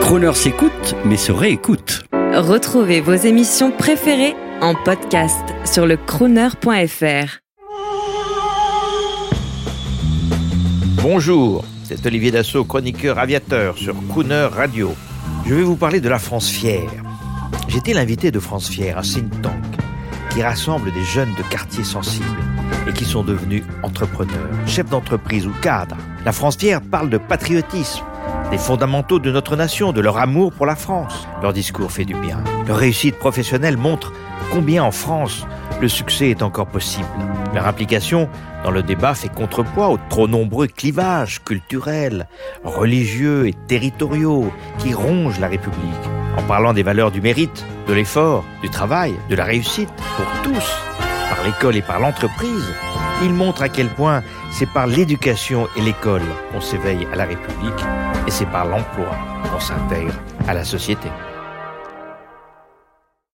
Croner s'écoute, mais se réécoute. Retrouvez vos émissions préférées en podcast sur le crooner.fr. Bonjour, c'est Olivier Dassault, chroniqueur aviateur sur Crooner Radio. Je vais vous parler de la France fière. J'étais l'invité de France Fière, un think tank qui rassemble des jeunes de quartiers sensibles et qui sont devenus entrepreneurs, chefs d'entreprise ou cadres. La France fière parle de patriotisme, des fondamentaux de notre nation, de leur amour pour la France. Leur discours fait du bien. Leur réussite professionnelle montre combien en France le succès est encore possible. Leur implication dans le débat fait contrepoids aux trop nombreux clivages culturels, religieux et territoriaux qui rongent la République. En parlant des valeurs du mérite, de l'effort, du travail, de la réussite pour tous, par l'école et par l'entreprise, il montre à quel point c'est par l'éducation et l'école qu'on s'éveille à la République et c'est par l'emploi qu'on s'intègre à la société.